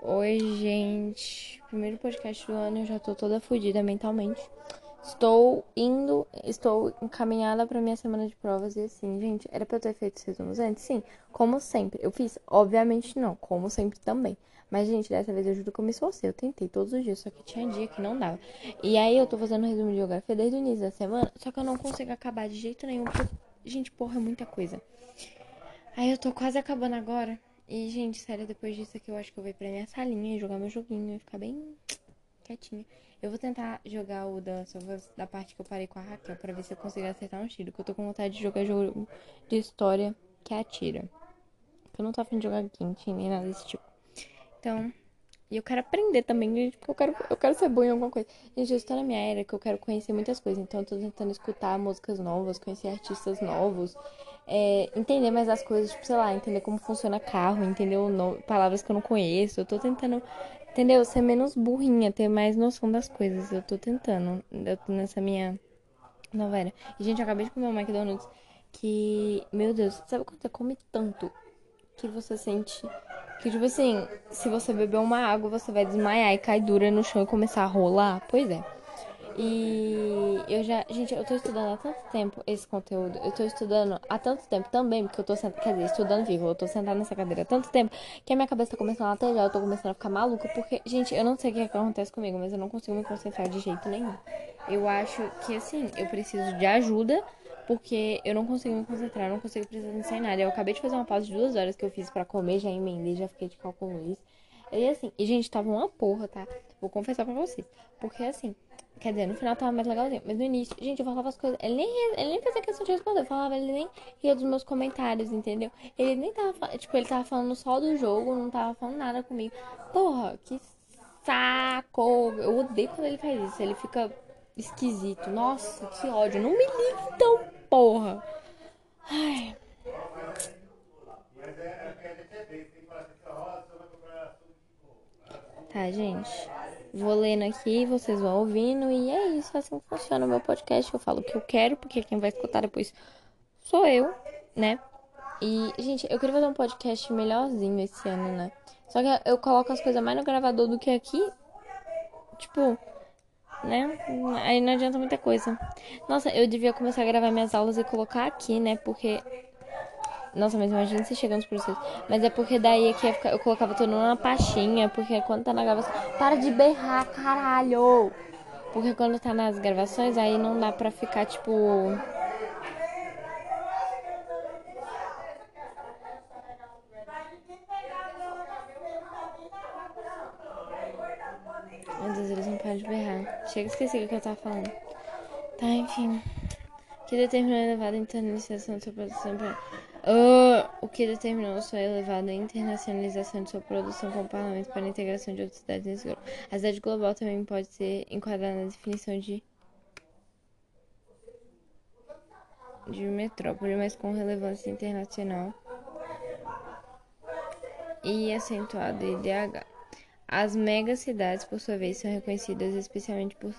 Oi, gente. Primeiro podcast do ano, eu já tô toda fodida mentalmente. Estou indo, estou encaminhada para minha semana de provas e assim, gente, era para eu ter feito os resumos antes? Sim, como sempre. Eu fiz, obviamente não, como sempre também. Mas, gente, dessa vez eu juro que eu me. Eu tentei todos os dias, só que tinha dia que não dava. E aí eu tô fazendo um resumo de geografia desde o início da semana, só que eu não consigo acabar de jeito nenhum, porque, gente, porra, é muita coisa. Aí eu tô quase acabando agora. E, gente, sério, depois disso aqui eu acho que eu vou ir pra minha salinha e jogar meu joguinho e ficar bem quietinha. Eu vou tentar jogar o da, da parte que eu parei com a Raquel pra ver se eu consigo acertar um tiro. Que eu tô com vontade de jogar jogo de história que atira. Que eu não tô afim de jogar Genshin nem nada desse tipo. Então, e eu quero aprender também, gente, porque eu quero, eu quero ser boa em alguma coisa. Gente, eu estou na minha era que eu quero conhecer muitas coisas. Então, eu tô tentando escutar músicas novas, conhecer artistas novos é, entender mais as coisas, tipo, sei lá, entender como funciona carro, entender no... palavras que eu não conheço. Eu tô tentando, entendeu? Ser menos burrinha, ter mais noção das coisas. Eu tô tentando. Eu tô nessa minha nova era. E, gente, eu acabei de comer um McDonald's que, meu Deus, sabe quando você come tanto que você sente que, tipo assim, se você beber uma água, você vai desmaiar e cair dura no chão e começar a rolar? Pois é. E eu já, gente, eu tô estudando há tanto tempo esse conteúdo. Eu tô estudando há tanto tempo também, porque eu tô sentada, quer dizer, estudando vírgula, eu tô sentada nessa cadeira há tanto tempo que a minha cabeça tá começando a latejar, eu tô começando a ficar maluca, porque, gente, eu não sei o que, é que acontece comigo, mas eu não consigo me concentrar de jeito nenhum. Eu acho que assim, eu preciso de ajuda, porque eu não consigo me concentrar, não consigo atenção em nada. Eu acabei de fazer uma pausa de duas horas que eu fiz para comer, já emendei, já fiquei de cálculo Luiz. E assim, e gente, tava uma porra, tá? Vou confessar pra vocês. Porque assim, Quer dizer, no final tava mais legalzinho. Mas no início, gente, eu falava as coisas. Ele nem, ele nem fazia questão de responder. Eu falava, ele nem ria dos meus comentários, entendeu? Ele nem tava. Tipo, ele tava falando só do jogo, não tava falando nada comigo. Porra, que saco! Eu odeio quando ele faz isso. Ele fica esquisito. Nossa, que ódio. Não me liga então, porra. Ai. Tá, gente. Vou lendo aqui, vocês vão ouvindo. E é isso, assim funciona o meu podcast. Eu falo o que eu quero, porque quem vai escutar depois sou eu, né? E, gente, eu queria fazer um podcast melhorzinho esse ano, né? Só que eu coloco as coisas mais no gravador do que aqui. Tipo, né? Aí não adianta muita coisa. Nossa, eu devia começar a gravar minhas aulas e colocar aqui, né? Porque nossa, mas imagina se chegando nos processos. Mas é porque daí aqui eu colocava tudo numa pastinha, porque quando tá na gravação. Para de berrar, caralho! Porque quando tá nas gravações, aí não dá pra ficar tipo. Meu Deus, eles não param de berrar. Chega, esqueci o que eu tava falando. Tá, enfim. Que determinou a elevada internalização de sua produção pra Uh, o que determinou sua elevada internacionalização de sua produção com o parlamento para a integração de outras cidades nesse grupo. A cidade global também pode ser enquadrada na definição de de metrópole, mas com relevância internacional e acentuado IDH. As megacidades, por sua vez, são reconhecidas especialmente por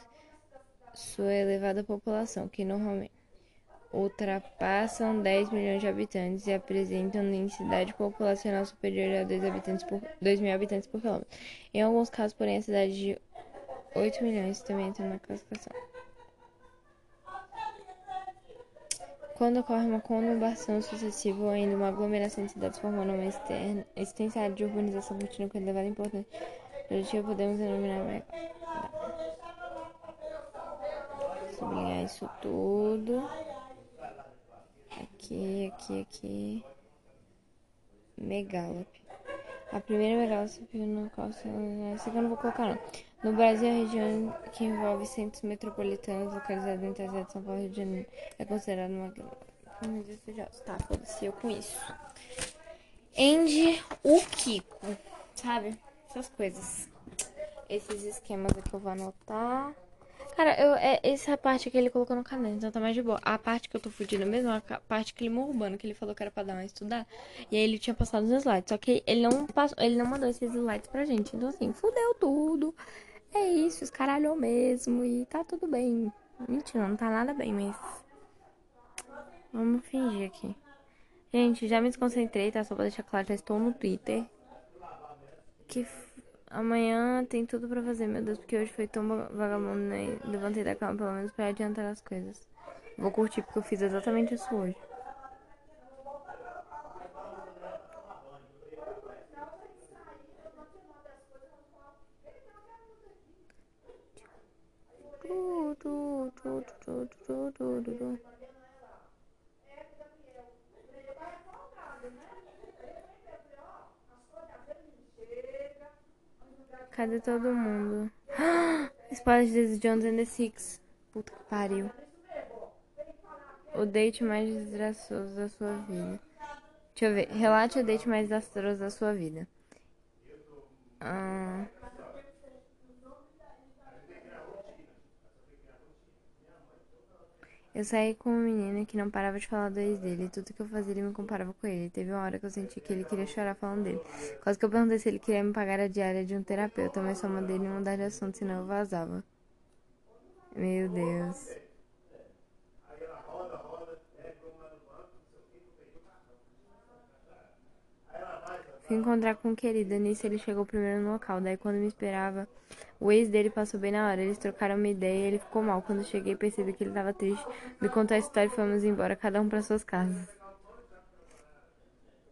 sua elevada população, que normalmente ultrapassam 10 milhões de habitantes e apresentam densidade populacional superior a 2, habitantes por, 2 mil habitantes por quilômetro. Em alguns casos, porém, a cidade de 8 milhões também entra na classificação. Quando ocorre uma conurbação sucessiva ou ainda uma aglomeração de cidades formando uma externa, extensa área de urbanização contínua com elevada importância produtiva, podemos denominar sublinhar isso tudo. Aqui, aqui, aqui. Megalop. A primeira megalop no qual essa aqui eu não vou colocar não. No Brasil, a região que envolve centros metropolitanos localizados as cidades de São Paulo e Rio de Janeiro é considerada uma Tá, foda-se eu com isso. Andy, o Kiko, sabe? Essas coisas. Esses esquemas aqui eu vou anotar. Cara, eu, é essa parte que ele colocou no caderno, então tá mais de boa. A parte que eu tô fudida mesmo é a parte que ele urbano, que ele falou que era pra dar uma estudar. E aí ele tinha passado os slides. Só que ele não passou, ele não mandou esses slides pra gente. Então assim, fudeu tudo. É isso, escaralhou mesmo. E tá tudo bem. Mentira, não tá nada bem, mas. Vamos fingir aqui. Gente, já me desconcentrei, tá? Só pra deixar claro, já estou no Twitter. Que Amanhã tem tudo pra fazer, meu Deus, porque hoje foi tão vagabundo, né? Levantei da cama pelo menos pra adiantar as coisas. Vou curtir porque eu fiz exatamente isso hoje. Cadê todo mundo? Spoiler de Jones and the Six. Puta que pariu. O date mais desastroso da sua vida. Deixa eu ver. Relate o date mais desastroso da sua vida. Ah. Eu saí com um menino que não parava de falar do ex dele. Tudo que eu fazia ele me comparava com ele. Teve uma hora que eu senti que ele queria chorar falando dele. Quase que eu perguntei se ele queria me pagar a diária de um terapeuta, mas só mandei ele mudar de assunto, senão eu vazava. Meu Deus. Fui encontrar com o querido. Nisso ele chegou primeiro no local. Daí quando me esperava, o ex dele passou bem na hora. Eles trocaram uma ideia e ele ficou mal. Quando cheguei percebi que ele estava triste. Me contou a história e fomos embora, cada um para suas casas.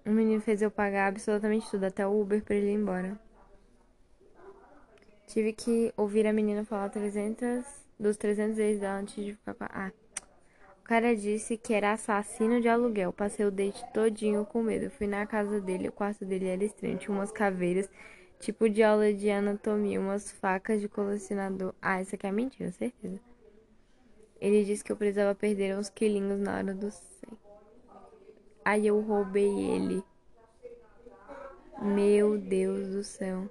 O menino fez eu pagar absolutamente tudo, até o Uber para ele ir embora. Tive que ouvir a menina falar 300 dos 300 vezes dela antes de ficar com a... Ah cara disse que era assassino de aluguel. Passei o date todinho com medo. Fui na casa dele, o quarto dele era estranho. Tinha umas caveiras, tipo de aula de anatomia, umas facas de colecionador. Ah, isso aqui é mentira, certeza. Ele disse que eu precisava perder uns quilinhos na hora do sexo. Aí eu roubei ele. Meu Deus do céu.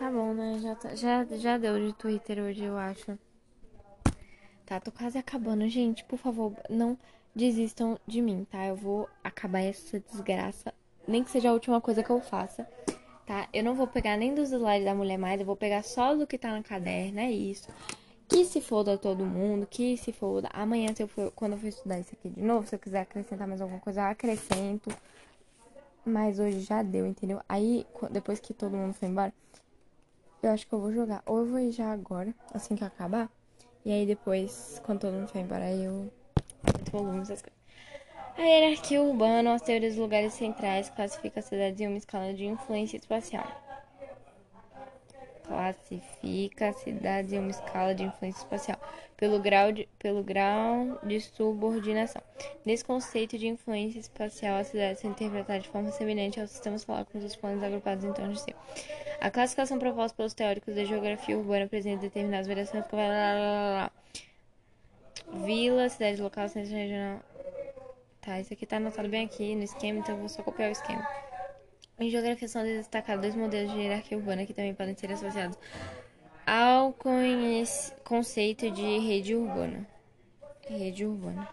Tá bom, né? Já, tá, já, já deu de Twitter hoje, eu acho. Tá, tô quase acabando. Gente, por favor, não desistam de mim, tá? Eu vou acabar essa desgraça. Nem que seja a última coisa que eu faça, tá? Eu não vou pegar nem dos slides da mulher mais, eu vou pegar só do que tá no caderno, é isso. Que se foda todo mundo, que se foda. Amanhã, se eu for, quando eu for estudar isso aqui de novo, se eu quiser acrescentar mais alguma coisa, eu acrescento. Mas hoje já deu, entendeu? Aí, depois que todo mundo foi embora, eu acho que eu vou jogar. Ou eu vou ir já agora, assim que acabar. E aí depois, quando todo mundo for embora, eu aumento volume, essas coisas. A hierarquia urbana, as teorias dos lugares centrais, classifica a cidade em uma escala de influência espacial classifica a cidade em uma escala de influência espacial pelo grau de, pelo grau de subordinação. Nesse conceito de influência espacial, a cidade se interpretada de forma semelhante ao sistema solar com os planetas agrupados em torno de si. A classificação proposta pelos teóricos da geografia urbana apresenta determinadas variações que Vila, cidade local, centro regional. Tá, isso aqui tá anotado bem aqui no esquema, então eu vou só copiar o esquema. Em geografia são destacados dois modelos de hierarquia urbana que também podem ser associados ao conceito de rede urbana. Rede urbana.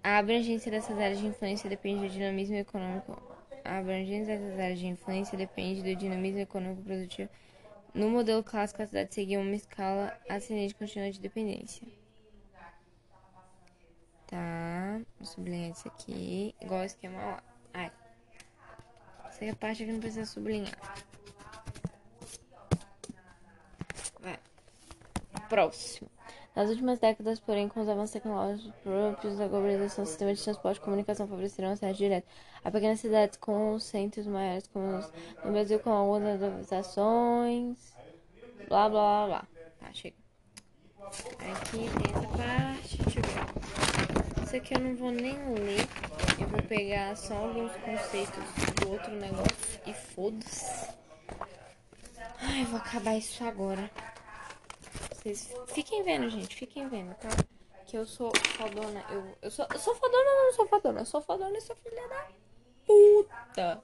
A abrangência dessas áreas de influência depende do dinamismo econômico. A abrangência dessas áreas de influência depende do dinamismo econômico produtivo. No modelo clássico, a cidade seguia uma escala ascendente contínua de dependência. Tá, vou sublinhar isso aqui, igual o esquema lá. Ai. Essa é a parte que não precisa sublinhar. Vai. Próximo. Nas últimas décadas, porém, com os avanços tecnológicos próprios da globalização, o sistema de transporte e comunicação favoreceram acesso direto a pequenas cidades com centros maiores, como no Brasil, com algumas adaptações, blá blá blá blá. Tá, chega. Aqui tem essa parte, deixa eu ver. Isso aqui eu não vou nem ler. Eu vou pegar só alguns conceitos do outro negócio e foda-se. Ai, vou acabar isso agora. Vocês fiquem vendo, gente, fiquem vendo, tá? Que eu sou fodona. Eu, eu, sou, eu sou fodona ou não sou fodona? Eu sou fodona e sou filha da puta.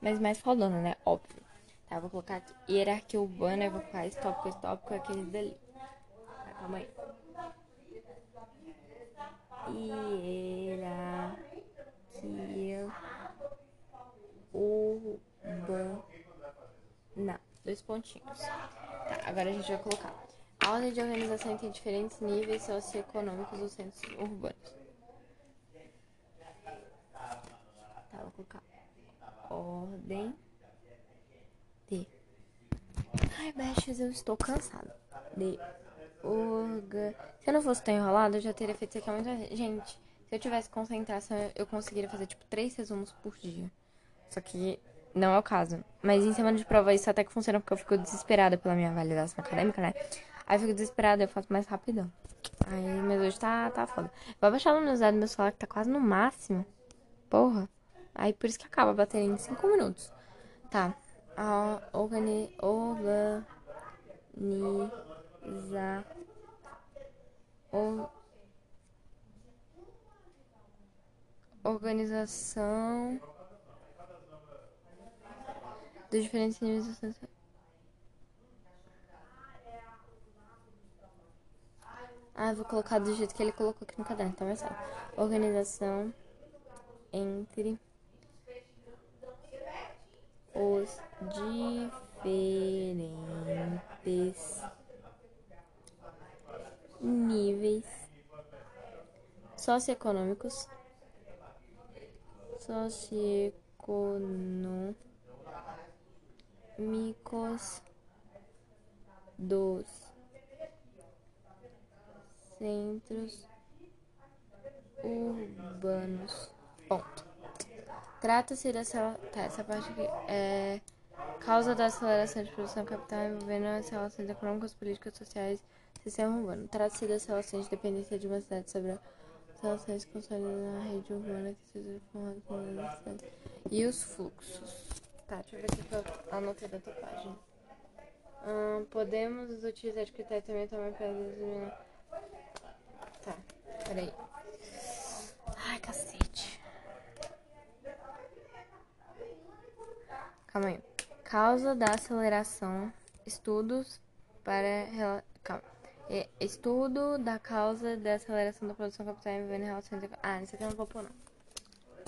Mas mais fodona, né? Óbvio. Tá, vou colocar aqui hierarquia urbana. Eu vou colocar esse tópico, esse tópico, aquele dali. Tá, calma aí. Hierarquia urbana. Dois pontinhos. Tá, agora a gente vai colocar. Ordem de organização tem diferentes níveis socioeconômicos dos centros urbanos. Tá, vou colocar ordem de. Ai, bestes, eu estou cansada de orga. Se eu não fosse tão enrolada, eu já teria feito isso aqui há muito Gente, se eu tivesse concentração, eu conseguiria fazer tipo três resumos por dia. Só que não é o caso. Mas em semana de prova isso até que funciona porque eu fico desesperada pela minha validação acadêmica, né? Aí eu fico desesperada, eu faço mais rapidão. Aí, mas hoje tá, tá foda. Vou baixar a luminosidade do meu celular que tá quase no máximo. Porra. Aí por isso que acaba a bateria em 5 minutos. Tá. A organi... Organiza... Organização dos diferentes níveis de Ah, vou colocar do jeito que ele colocou aqui no caderno, tá mais fácil. Organização entre os diferentes níveis socioeconômicos socioeconômicos dos centros urbanos. Ponto. Trata-se dessa. Tá, essa parte aqui é. Causa da aceleração de produção capital envolvendo as relações econômicas, políticas, sociais sistema urbano. Trata-se das relações de dependência de uma cidade sobre as relações consolidadas na rede urbana que se formada. E os fluxos. Tá, deixa eu ver que eu anotei da outra página. Podemos utilizar de critério também também para determinar Tá, peraí. Ai, cacete. Calma aí. Causa da aceleração. Estudos para. Calma. É, estudo da causa da aceleração da produção capital envolvendo relações. Ah, isso aqui eu não vou pôr, não.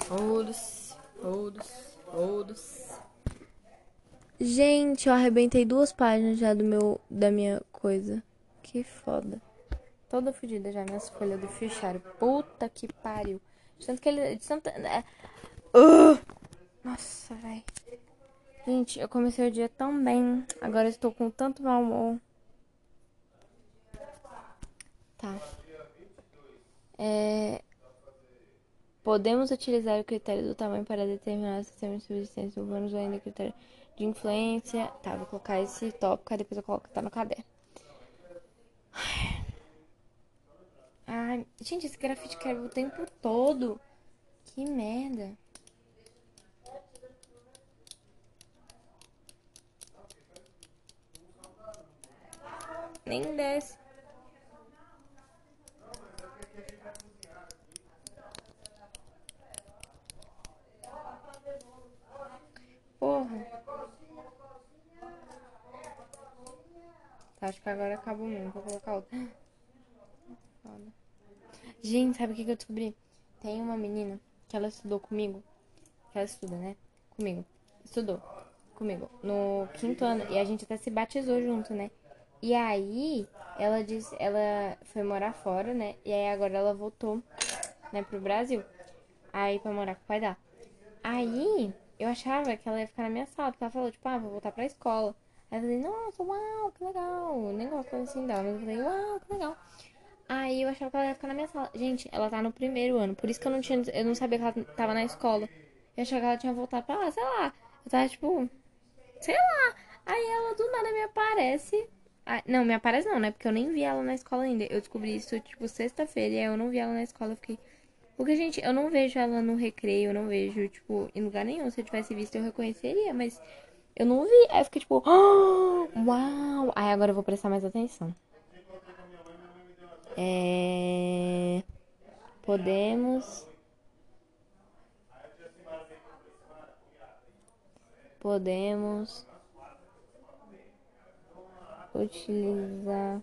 Todos, todos, todos. Gente, eu arrebentei duas páginas já do meu, da minha coisa. Que foda toda fodida já minhas folhas do fichário. Puta que pariu. De tanto que ele. De tanto, é, uh, nossa, velho. Gente, eu comecei o dia tão bem. Agora estou com tanto mau humor. Tá. É, podemos utilizar o critério do tamanho para determinar sistemas de subsistência urbanos ou ainda critério de influência. Tá, vou colocar esse tópico, aí depois eu coloco tá no caderno. Ai, gente, esse grafite quebra o tempo todo. Que merda. Nem desce. Porra. Acho que agora acabou mesmo. Vou colocar outra. Foda. Gente, sabe o que, eu descobri? Tem uma menina que ela estudou comigo. Que ela estuda, né? Comigo. Estudou comigo no quinto ano. E a gente até se batizou junto, né? E aí, ela disse, ela foi morar fora, né? E aí agora ela voltou, né, pro Brasil. Aí pra morar com o pai dela. Aí, eu achava que ela ia ficar na minha sala, porque ela falou, tipo, ah, vou voltar pra escola. Aí eu falei, nossa, uau, que legal. Nem gosto assim dela, mas eu falei, uau, que legal. Aí eu achava que ela ia ficar na minha sala. Gente, ela tá no primeiro ano. Por isso que eu não tinha. Eu não sabia que ela tava na escola. Eu achava que ela tinha voltado pra lá, sei lá. Eu tava tipo. Sei lá. Aí ela do nada me aparece. não, me aparece não, né? Porque eu nem vi ela na escola ainda. Eu descobri isso, tipo, sexta-feira. E aí eu não vi ela na escola. Eu fiquei. Porque, gente, eu não vejo ela no recreio. Eu não vejo, tipo, em lugar nenhum. Se eu tivesse visto, eu reconheceria. Mas eu não vi. Aí eu fiquei tipo. Oh, uau! Aí agora eu vou prestar mais atenção. É, podemos. Podemos utilizar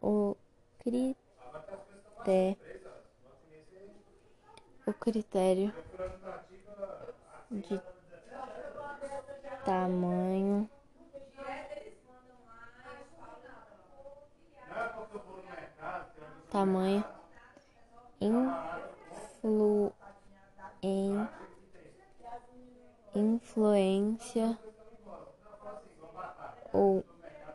o critério o critério de tamanho tamanho, influência influência ou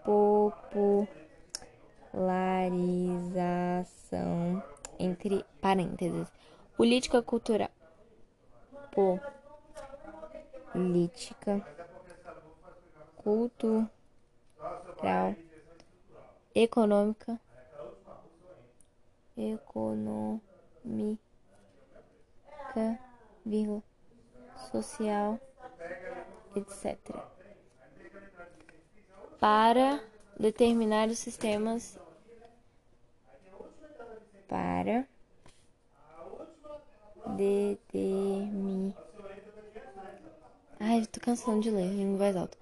popularização entre parênteses política cultural política cultural econômica econômica vírgula, social etc para determinar os sistemas para determinar. Ai, tô cansando de ler em voz alta.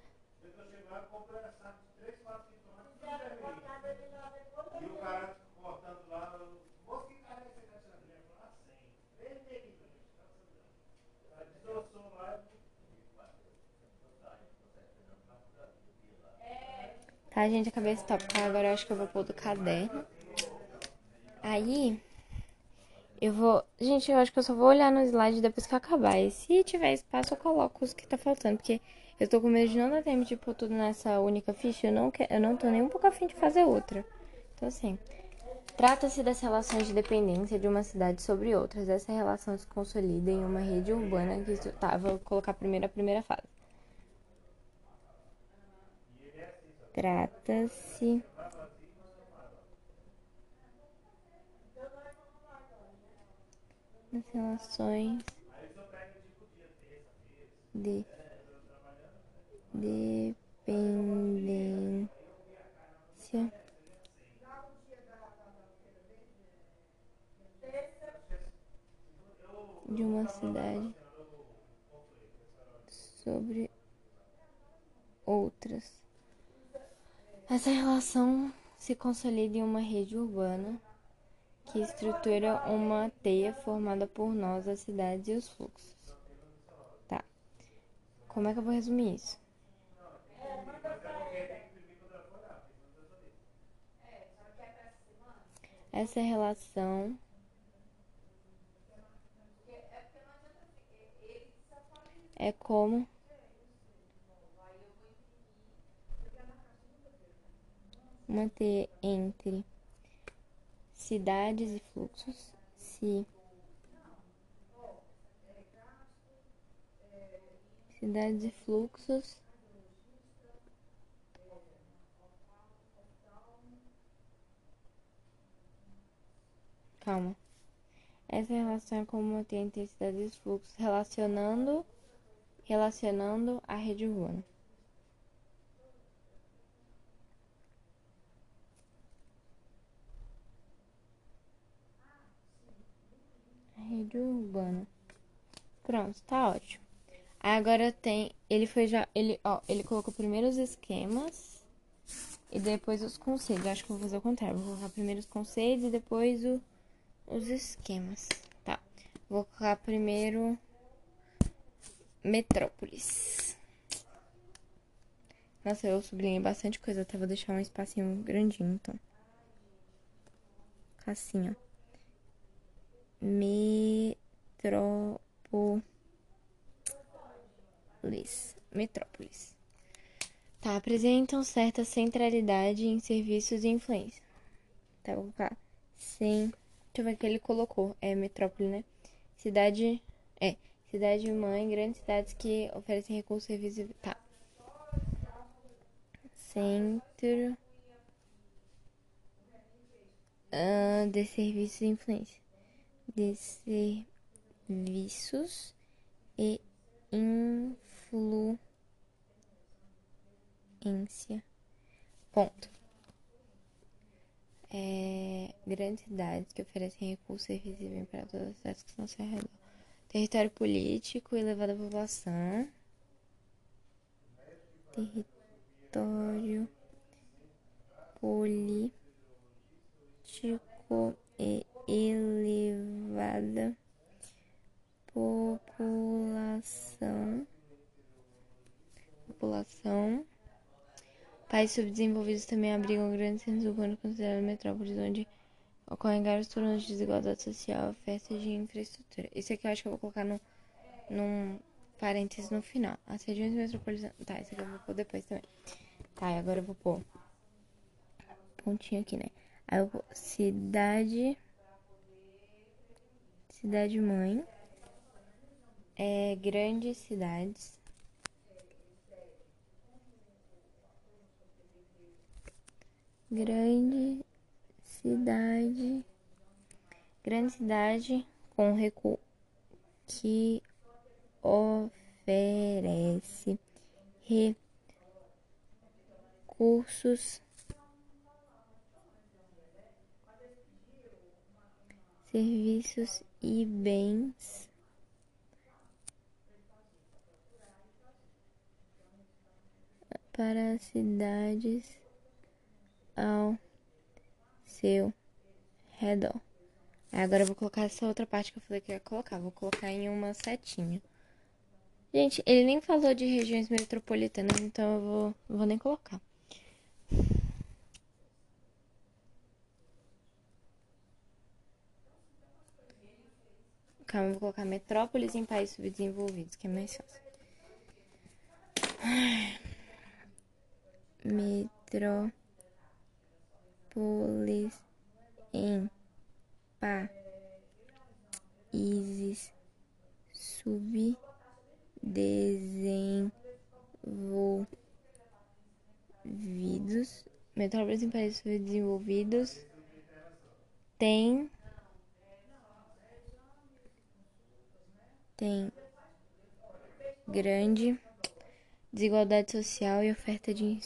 Tá, gente, acabei esse tópico. Agora eu acho que eu vou pôr do caderno. Aí, eu vou. Gente, eu acho que eu só vou olhar no slide depois que acabar. E se tiver espaço, eu coloco os que tá faltando. Porque eu tô com medo de não dar tempo de pôr tudo nessa única ficha. Eu não, eu não tô nem um pouco afim de fazer outra. Então, assim. Trata-se das relações de dependência de uma cidade sobre outras. Essa relação se consolida em uma rede urbana que. Tá, vou colocar primeiro a primeira fase. Trata-se das relações de dependência de uma cidade sobre outras. Essa relação se consolida em uma rede urbana que estrutura uma teia formada por nós, as cidades e os fluxos. Tá. Como é que eu vou resumir isso? Essa relação é como manter entre cidades e fluxos se cidades e fluxos calma. Essa relação é como manter entre cidades e fluxos relacionando relacionando a rede urbana rede urbana. Pronto, tá ótimo. Agora tem, ele foi já, ele, ó, ele colocou primeiro os esquemas e depois os conceitos. Acho que vou fazer o contrário, vou colocar primeiro os conceitos e depois o, os esquemas. Tá. Vou colocar primeiro Metrópolis. Nossa, eu sublinhei bastante coisa, até vou deixar um espacinho grandinho, então. Assim, ó metrópolis. Metrópolis. Tá, apresentam certa centralidade em serviços e influência. Tá, vou colocar sim. Deixa eu ver o que ele colocou. É metrópole, né? Cidade. É. Cidade mãe, grandes cidades que oferecem recursos, serviços. Tá. Centro. Uh, de serviços e influência de serviços e influência. Ponto. É, grandes cidades que oferecem recursos e bem para todas as cidades que estão ao seu redor. Território político, elevada população. Território político e elevada população população países subdesenvolvidos também abrigam grandes centros urbanos considerados metrópoles onde ocorrem vários turnos de desigualdade social oferta de infraestrutura isso aqui eu acho que eu vou colocar no, num parênteses no final. As regiões metropolitanas. Tá, isso aqui eu vou pôr depois também. Tá, e agora eu vou pôr. Pontinho aqui, né? Aí eu vou. Cidade. Cidade mãe. É, grandes cidades. Grande cidade. Grande cidade com recuo que oferece recursos, serviços e bens para as cidades ao seu redor. Agora eu vou colocar essa outra parte que eu falei que ia colocar. Vou colocar em uma setinha. Gente, ele nem falou de regiões metropolitanas, então eu vou, vou nem colocar. Eu vou colocar metrópoles em países subdesenvolvidos, que é mais fácil. Metrópoles em países subdesenvolvidos, metrópoles em países subdesenvolvidos tem tem grande desigualdade social e oferta de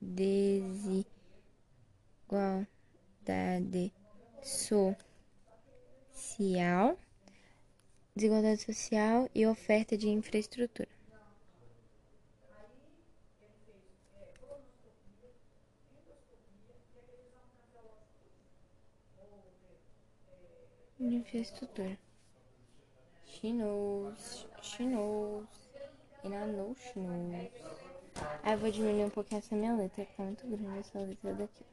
desigualdade social, desigualdade social e oferta de infraestrutura. Infraestrutura. She knows, she knows, and I know she knows. Aí eu vou diminuir um pouquinho essa minha letra, que tá muito grande essa letra daqui.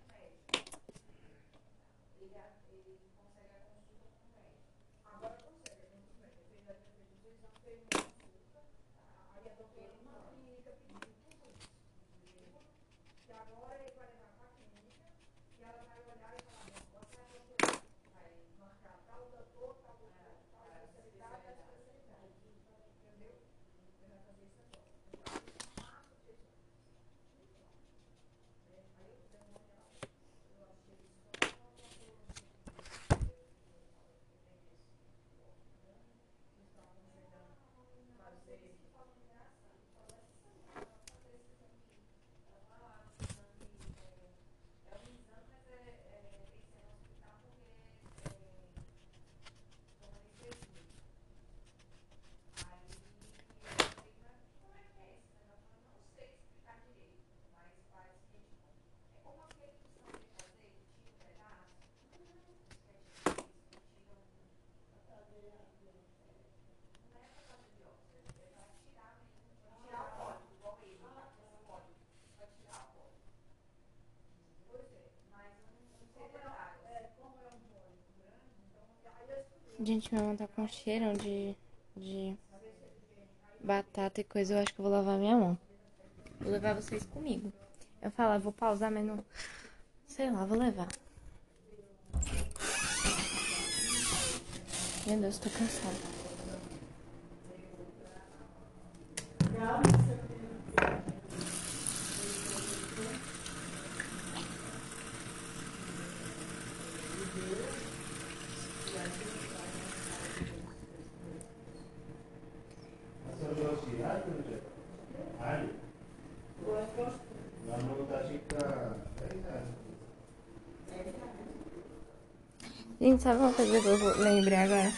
Mão tá com cheiro de, de batata e coisa. Eu acho que eu vou lavar minha mão. Vou levar vocês comigo. Eu falo, vou pausar, mas não. Sei lá, vou levar. Meu Deus, tô cansada. Gente, sabe uma coisa que eu lembrei agora?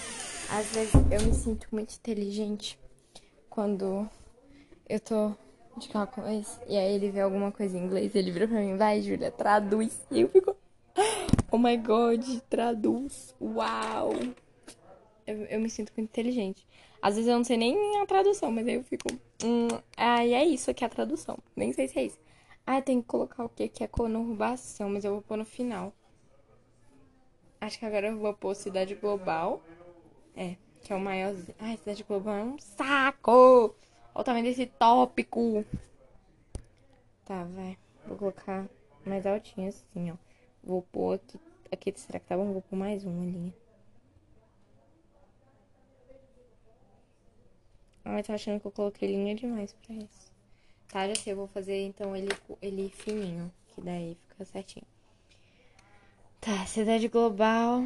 Às vezes eu me sinto muito inteligente quando eu tô de eles e aí ele vê alguma coisa em inglês, ele vira pra mim, vai, Júlia, traduz. E eu fico, oh my god, traduz, uau. Eu, eu me sinto muito inteligente. Às vezes eu não sei nem a tradução, mas aí eu fico, hum, ah, e é isso aqui é a tradução. Nem sei se é isso. Ah, tem que colocar o que que é conurbação, mas eu vou pôr no final. Acho que agora eu vou pôr cidade global. É. que é o maiorzinho. Ai, cidade global é um saco! Olha o tamanho desse tópico. Tá, vai. Vou colocar mais altinho assim, ó. Vou pôr aqui. Aqui, será que tá bom? Vou pôr mais uma linha. Ai, tô achando que eu coloquei linha demais pra isso. Tá, já sei, eu vou fazer então ele, ele fininho, que daí fica certinho. Tá, cidade global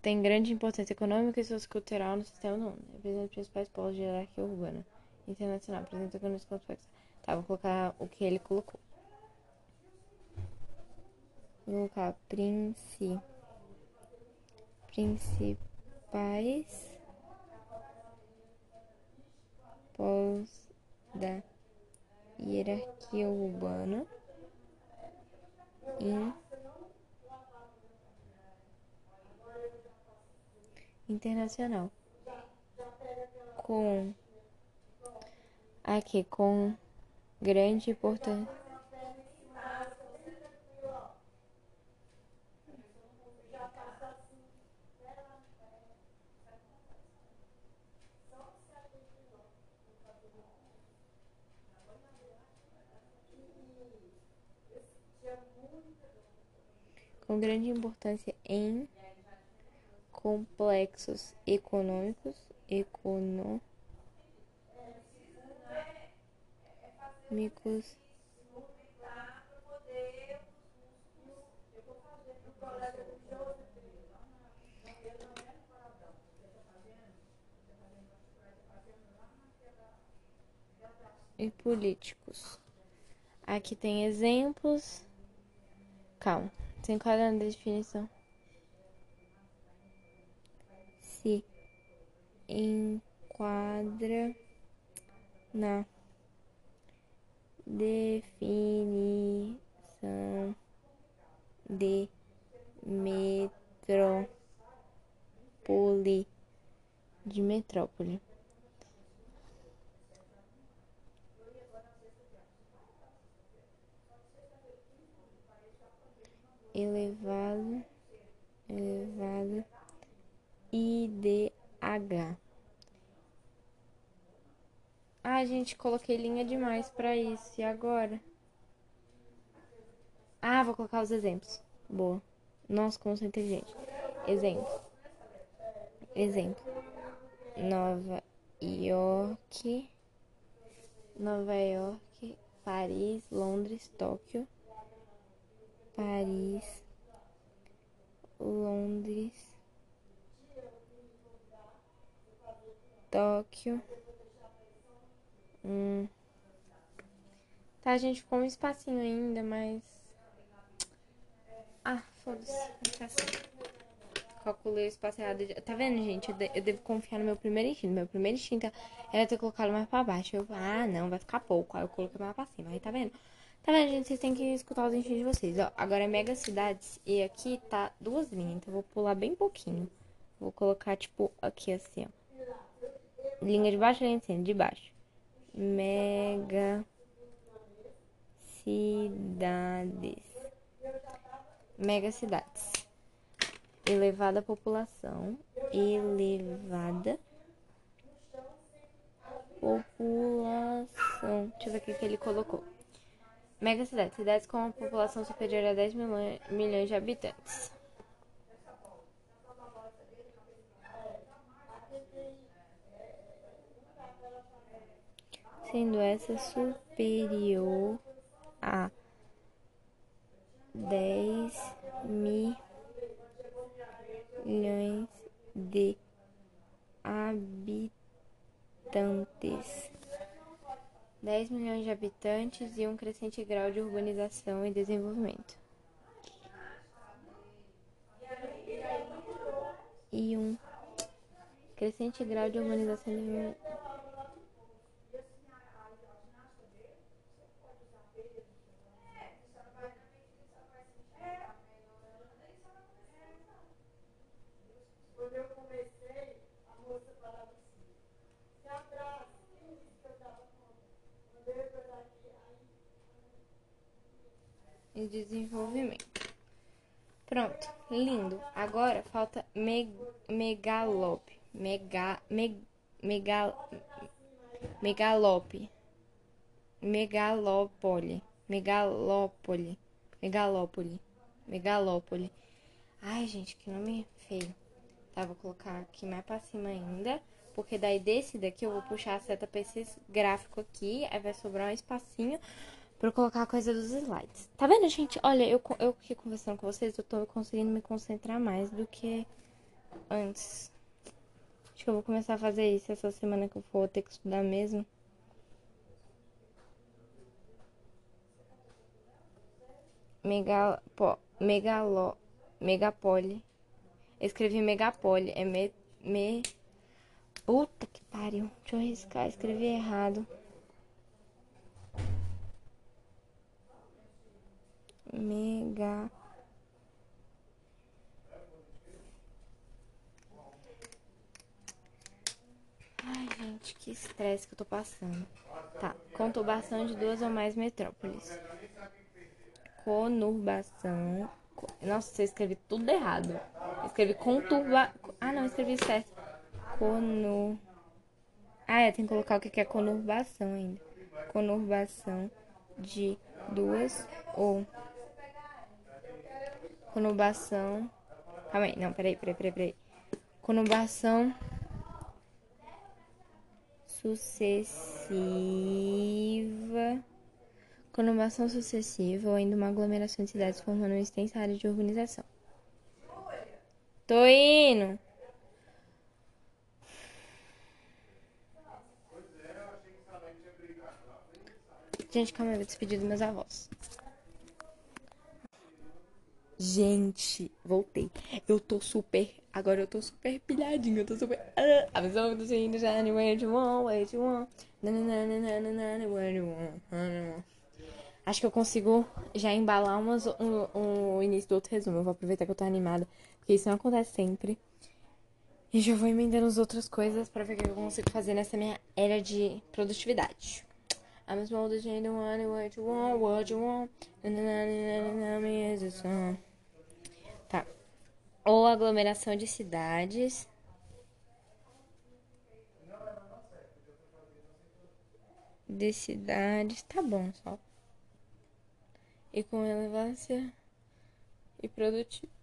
tem grande importância econômica e sociocultural no sistema do mundo. Representa os principais polos de hierarquia urbana internacional. Apresenta economias complexas. Tá, vou colocar o que ele colocou. Vou colocar princi... principais polos da hierarquia urbana em internacional. Com aqui com grande importância. Com grande importância em complexos econômicos, econômicos e políticos. Aqui tem exemplos. Calma, sem enquadra na definição. Se enquadra na definição de metrópole de metrópole. elevado, elevado IDH. Ah, gente, coloquei linha demais para isso. E agora? Ah, vou colocar os exemplos. Boa. Nossa, como sou inteligente. Exemplo. Exemplo. Nova York. Nova York. Paris. Londres. Tóquio. Paris, Londres, Tóquio. Hum. Tá, gente ficou um espacinho ainda, mas. Ah, foda-se. Calculei o espaço errado. Tá vendo, gente? Eu, de eu, devo confiar no meu primeiro instinto. Meu primeiro instinto era ter colocado mais pra baixo. Eu, ah, não, vai ficar pouco. Aí eu coloquei mais pra cima. Aí tá vendo? Tá vendo, gente? Vocês têm que escutar os instintos de vocês. Ó, agora é mega cidades. E aqui tá duas linhas. Então eu vou pular bem pouquinho. Vou colocar, tipo, aqui assim, ó. Linha de baixo, linha de cima, de baixo. Mega cidades. Mega cidades. Elevada população. Elevada população. Deixa eu ver o que, ele colocou. Megacidades. Cidades com uma população superior a 10 milhões de habitantes. Sendo essa superior a 10 milhões de habitantes. 10 milhões de habitantes e um crescente grau de urbanização e desenvolvimento. E um crescente grau de urbanização e desenvolvimento. E desenvolvimento. Pronto, lindo. Agora falta meg megalop. Mega, meg, mega, megalope, megalópole, megalópole, megalópole, megalópole. Ai, gente, que nome feio. Tá, vou colocar aqui mais pra cima ainda. Porque daí desse daqui eu vou puxar a seta pra esse gráfico aqui. Aí vai sobrar um espacinho pra eu colocar a coisa dos slides. Tá vendo, gente? Olha, eu, eu aqui conversando com vocês, eu tô conseguindo me concentrar mais do que antes. Acho que eu vou começar a fazer isso essa semana que eu for ter que estudar mesmo. Megal, megalo, megapole. escrevi megapole, é me, me Puta que pariu. Deixa eu arriscar, escrevi errado. Mega. Ai, gente, que estresse que eu tô passando. Tá, conturbação de duas ou mais metrópoles. Conurbação. Nossa, eu escrevi tudo errado. Eu escrevi conturba. Ah, não, escrevi certo. Conur. Ah, é, tem que colocar o que é conurbação ainda. Conurbação de duas ou. Conurbação. Calma aí, não, peraí, peraí, peraí, peraí. Conurbação sucessiva. Conurbação sucessiva ou ainda uma aglomeração de cidades formando uma extensa área de urbanização. Tô indo! Gente, calma, eu vou despedir dos meus avós. Gente, voltei. Eu tô super. Agora eu tô super pilhadinha. Eu tô super. Do cine já no way you want, way you want. Acho que eu consigo já embalar umas, um, um início do outro resumo. Eu vou aproveitar que eu tô animada. Porque isso não acontece sempre. E já vou emendando as outras coisas pra ver o que eu consigo fazer nessa minha era de produtividade. I'm as bold as what you want, what you want. A song. Tá. Ou aglomeração de cidades. De cidades. Tá bom, só. E com relevância e produtivo.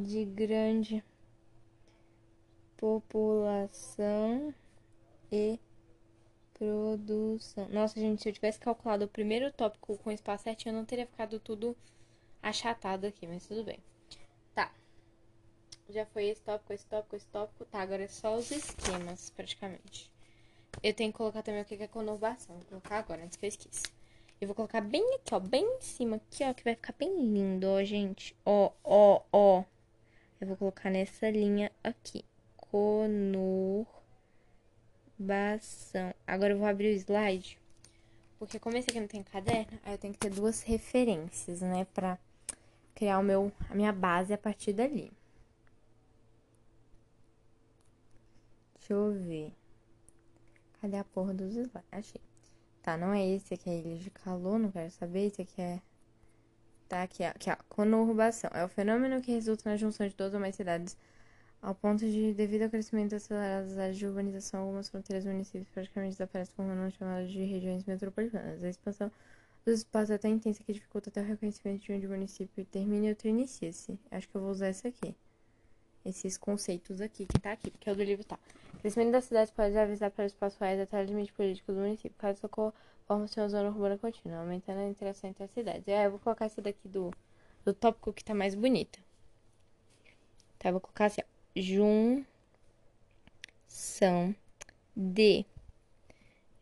De grande população e produção. Nossa, gente, se eu tivesse calculado o primeiro tópico com espaço certinho, eu não teria ficado tudo achatado aqui, mas tudo bem. Tá. Já foi esse tópico, esse tópico, esse tópico. Tá, agora é só os esquemas, praticamente. Eu tenho que colocar também o que é conurbação. Vou colocar agora, antes que eu esqueça. Eu vou colocar bem aqui, ó, bem em cima aqui, ó, que vai ficar bem lindo, ó, gente. Ó, ó, ó. Eu vou colocar nessa linha aqui. Conurbação. Agora eu vou abrir o slide. Porque como esse aqui não tem caderno, aí eu tenho que ter duas referências, né? Pra criar o meu, a minha base a partir dali. Deixa eu ver. Cadê a porra dos slides? Achei. Tá, não é esse aqui, é ilha de calor, não quero saber. Esse aqui é Tá aqui, ó, aqui, ó. Conurbação. É o fenômeno que resulta na junção de duas ou mais cidades ao ponto de, devido ao crescimento acelerado das áreas de urbanização, algumas fronteiras municípios praticamente desaparecem formando chamadas de regiões metropolitanas. A expansão dos espaços é tão intensa que dificulta até o reconhecimento de onde o município termina e outro inicia-se. Acho que eu vou usar esse aqui. Esses conceitos aqui, que tá aqui, porque é o do livro tá. O crescimento das cidades pode avisar para os espaços reais até o limite político do município. Caso socorro forma-se uma zona urbana contínua, aumentando a interação entre as cidades. É, eu vou colocar essa daqui do, do tópico que tá mais bonita. Tá, vou colocar assim, ó. Junção de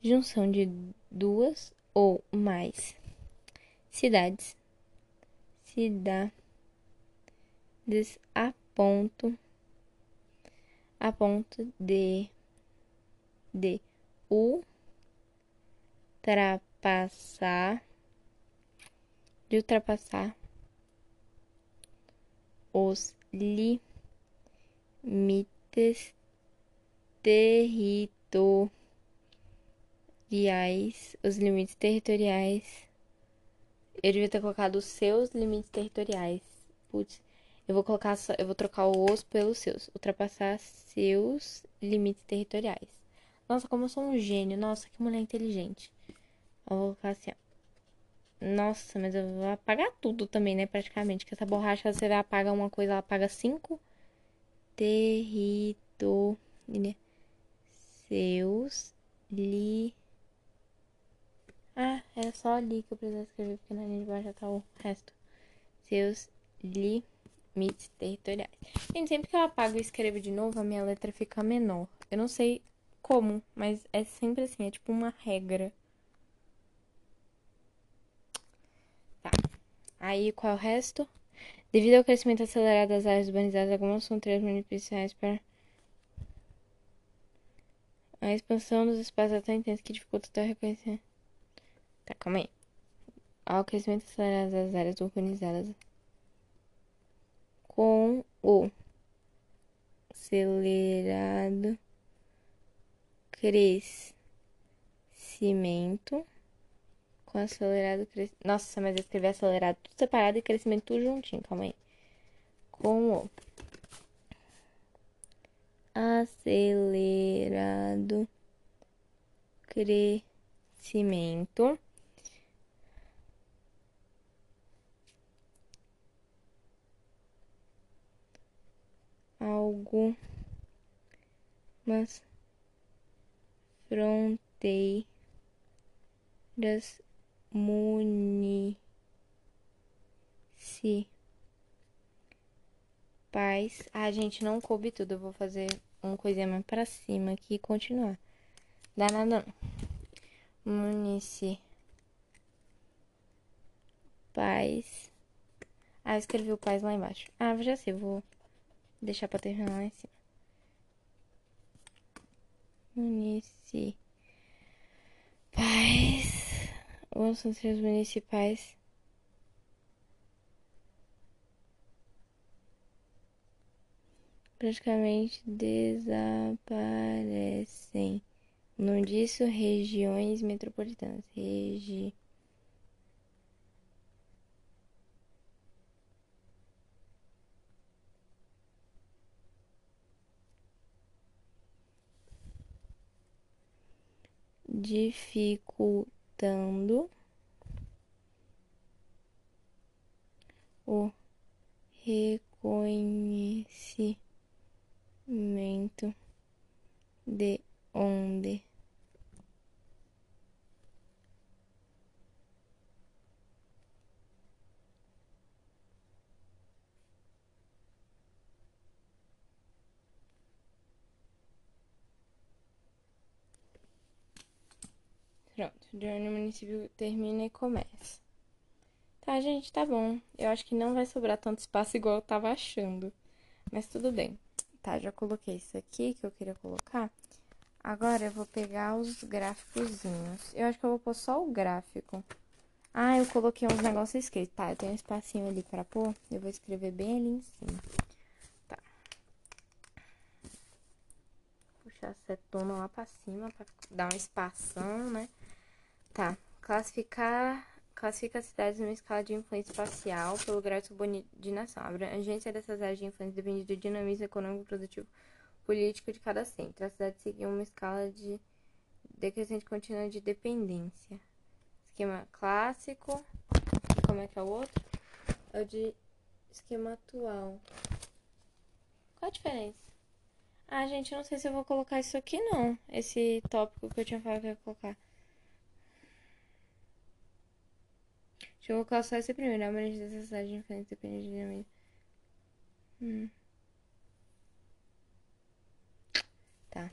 junção de duas ou mais cidades cidades a ponto a ponto de de o ultrapassar de ultrapassar os limites territoriais, os limites territoriais. Eu devia ter colocado os seus limites territoriais. Putz, eu vou colocar só, eu vou trocar o os pelos seus. Ultrapassar seus limites territoriais. Nossa, como eu sou um gênio. Nossa, que mulher inteligente. Eu vou colocar assim, ó. Nossa, mas eu vou apagar tudo também, né? Praticamente. Que essa borracha você vai apagar uma coisa, ela apaga cinco. Território. Seus li. Ah, era só ali que eu precisava escrever, porque na linha de baixo já tá o resto. Seus limites territoriais. Gente, sempre que eu apago e escrevo de novo, a minha letra fica menor. Eu não sei como, mas é sempre assim, é tipo uma regra. Tá. Aí, qual é o resto? Devido ao crescimento acelerado das áreas urbanizadas, algumas fronteiras municipais para a expansão dos espaços é tão intensa que dificulta até reconhecer. Tá, calma aí. Ao crescimento acelerado das áreas urbanizadas com o acelerado crescimento com acelerado crescimento. Nossa, mas eu escrevi acelerado tudo separado e crescimento tudo juntinho. Calma aí. Com o acelerado crescimento. Algo mas fronteiras municipais. Ah, gente, não coube tudo. Eu vou fazer uma coisinha mais pra cima aqui e continuar. Dá nada não. Municipais. Ah, eu escrevi o pais lá embaixo. Ah, já sei, vou deixar pra terminar lá em cima. Municipais. Os centros municipais. praticamente desaparecem. Não disso regiões metropolitanas. Regi dificultando o reconhecimento de onde Pronto, o município termina e começa. Tá, gente, tá bom. Eu acho que não vai sobrar tanto espaço igual eu tava achando. Mas tudo bem. Tá, já coloquei isso aqui que eu queria colocar. Agora eu vou pegar os gráficozinhos. Eu acho que eu vou pôr só o gráfico. Ah, eu coloquei uns negócios escritos. Tá, eu tenho um espacinho ali pra pôr. Eu vou escrever bem ali em cima. Tá. Puxar a setona lá pra cima pra dar uma espação, né? Tá. Classificar. Classifica as cidades numa escala de influência espacial pelo grau de subordinação. A abrangência dessas áreas de influência depende do dinamismo econômico, produtivo, político de cada centro. A cidade seguiu uma escala de decrescente contínua de dependência. Esquema clássico. Como é que é o outro? É o de esquema atual. Qual a diferença? Ah, gente, não sei se eu vou colocar isso aqui, não. Esse tópico que eu tinha falado que eu ia colocar. Eu colocar só esse primeiro. A maneira de necessidade de influência depende de dinamismo. Hum. Tá.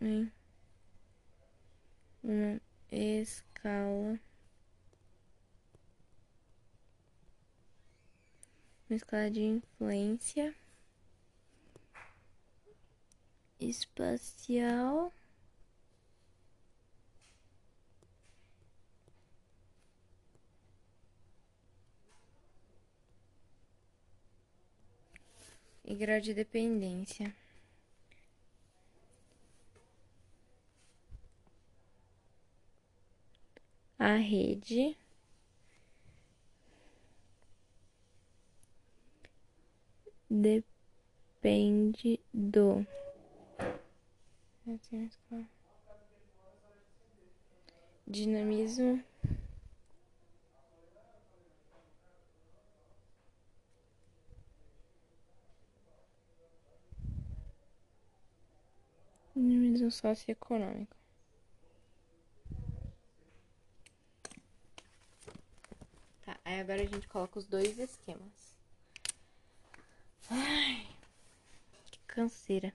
Hum. Uma escala. uma escala de influência espacial e grau de dependência. A rede depende do dinamismo dinamismo socioeconômico. Tá, aí agora a gente coloca os dois esquemas. Ai, que canseira.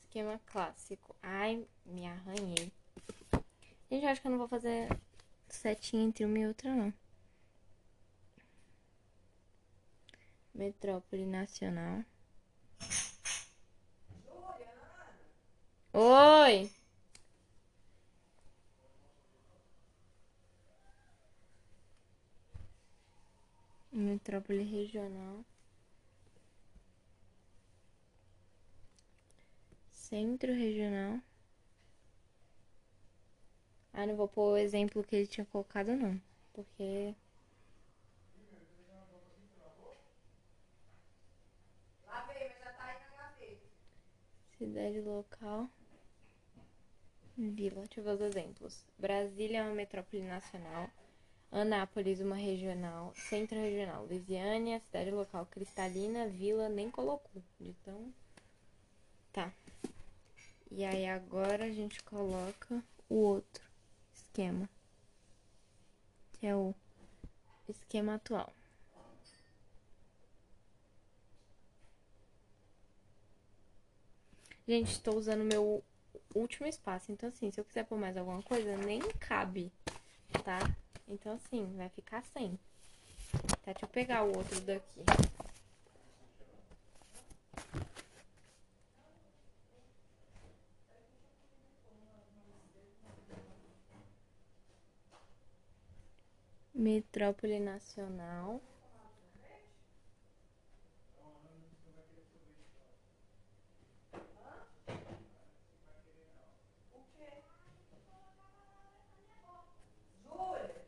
Esquema clássico. Ai, me arranhei. Gente, acho que eu não vou fazer setinha entre uma e outra, não. Metrópole Nacional. Oi! Metrópole Regional. Centro Regional. Ah, não vou pôr o exemplo que ele tinha colocado, não. Porque Cidade local. Vila. Deixa eu ver os exemplos. Brasília é uma metrópole nacional. Anápolis, uma regional. Centro regional. Lisiânia, cidade local. Cristalina, vila, nem colocou. Então. Tá. E aí agora a gente coloca o outro esquema. Que é o esquema atual. Gente, estou usando meu último espaço. Então, assim, se eu quiser pôr mais alguma coisa, nem cabe, tá? Então, assim, vai ficar sem. Tá, deixa eu pegar o outro daqui. Metrópole Nacional.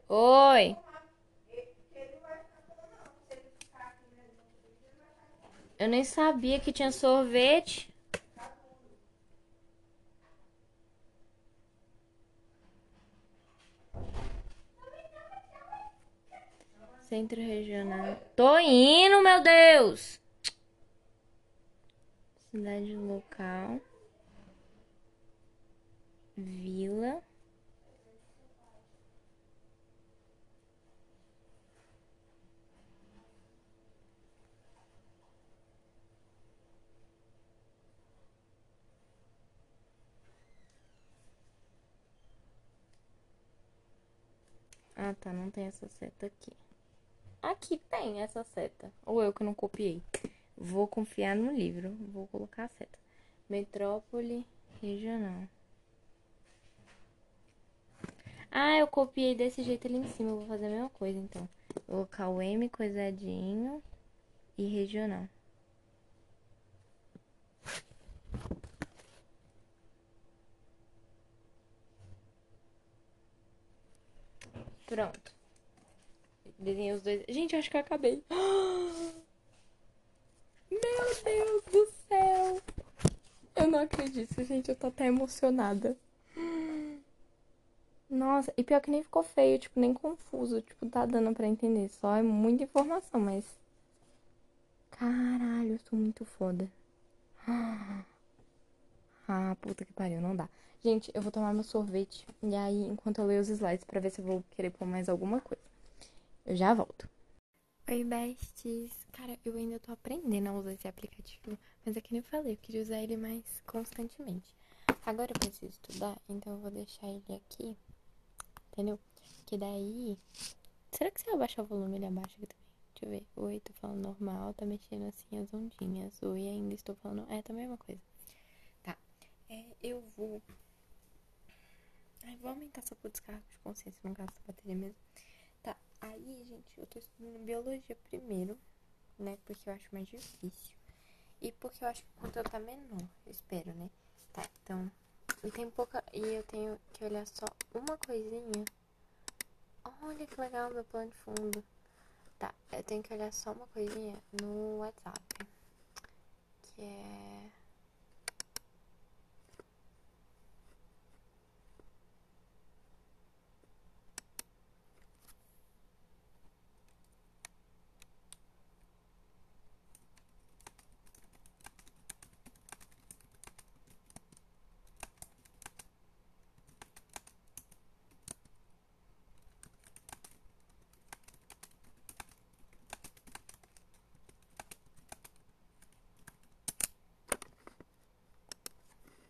Oi. Eu nem sabia que tinha sorvete. Centro regional. Tô indo, meu Deus. Cidade local. Vila. Ah, tá, não tem essa seta aqui. Aqui tem essa seta. Ou eu que não copiei. Vou confiar no livro. Vou colocar a seta. Metrópole regional. Ah, eu copiei desse jeito ali em cima. Eu vou fazer a mesma coisa, então. Vou colocar o M coisadinho e regional. Pronto. Desenhei os dois. Gente, acho que eu acabei. Meu Deus do céu. Eu não acredito, gente. Eu tô até emocionada. Nossa, e pior que nem ficou feio, tipo, nem confuso. Tipo, tá dando pra entender. Só é muita informação, mas. Caralho, eu tô muito foda. Ah, puta que pariu, não dá. Gente, eu vou tomar meu sorvete e aí, enquanto eu leio os slides, pra ver se eu vou querer pôr mais alguma coisa. Eu já volto. Oi, besties! Cara, eu ainda tô aprendendo a usar esse aplicativo, mas é que nem eu falei, eu queria usar ele mais constantemente. Agora eu preciso estudar, então eu vou deixar ele aqui, entendeu? Que daí. Será que se eu abaixar o volume, ele abaixa aqui também? Deixa eu ver. Oi, tô falando normal, tá mexendo assim as ondinhas. Oi, ainda estou falando. É, tá a mesma coisa. Tá. É, eu vou. Ai, vou aumentar só por descargo de consciência, não gasta bateria mesmo. Tá, aí, gente, eu tô estudando biologia primeiro, né? Porque eu acho mais difícil. E porque eu acho que o conteúdo tá menor, espero, né? Tá, então. E tem pouca. E eu tenho que olhar só uma coisinha. Olha que legal meu plano de fundo. Tá, eu tenho que olhar só uma coisinha no WhatsApp. Que é.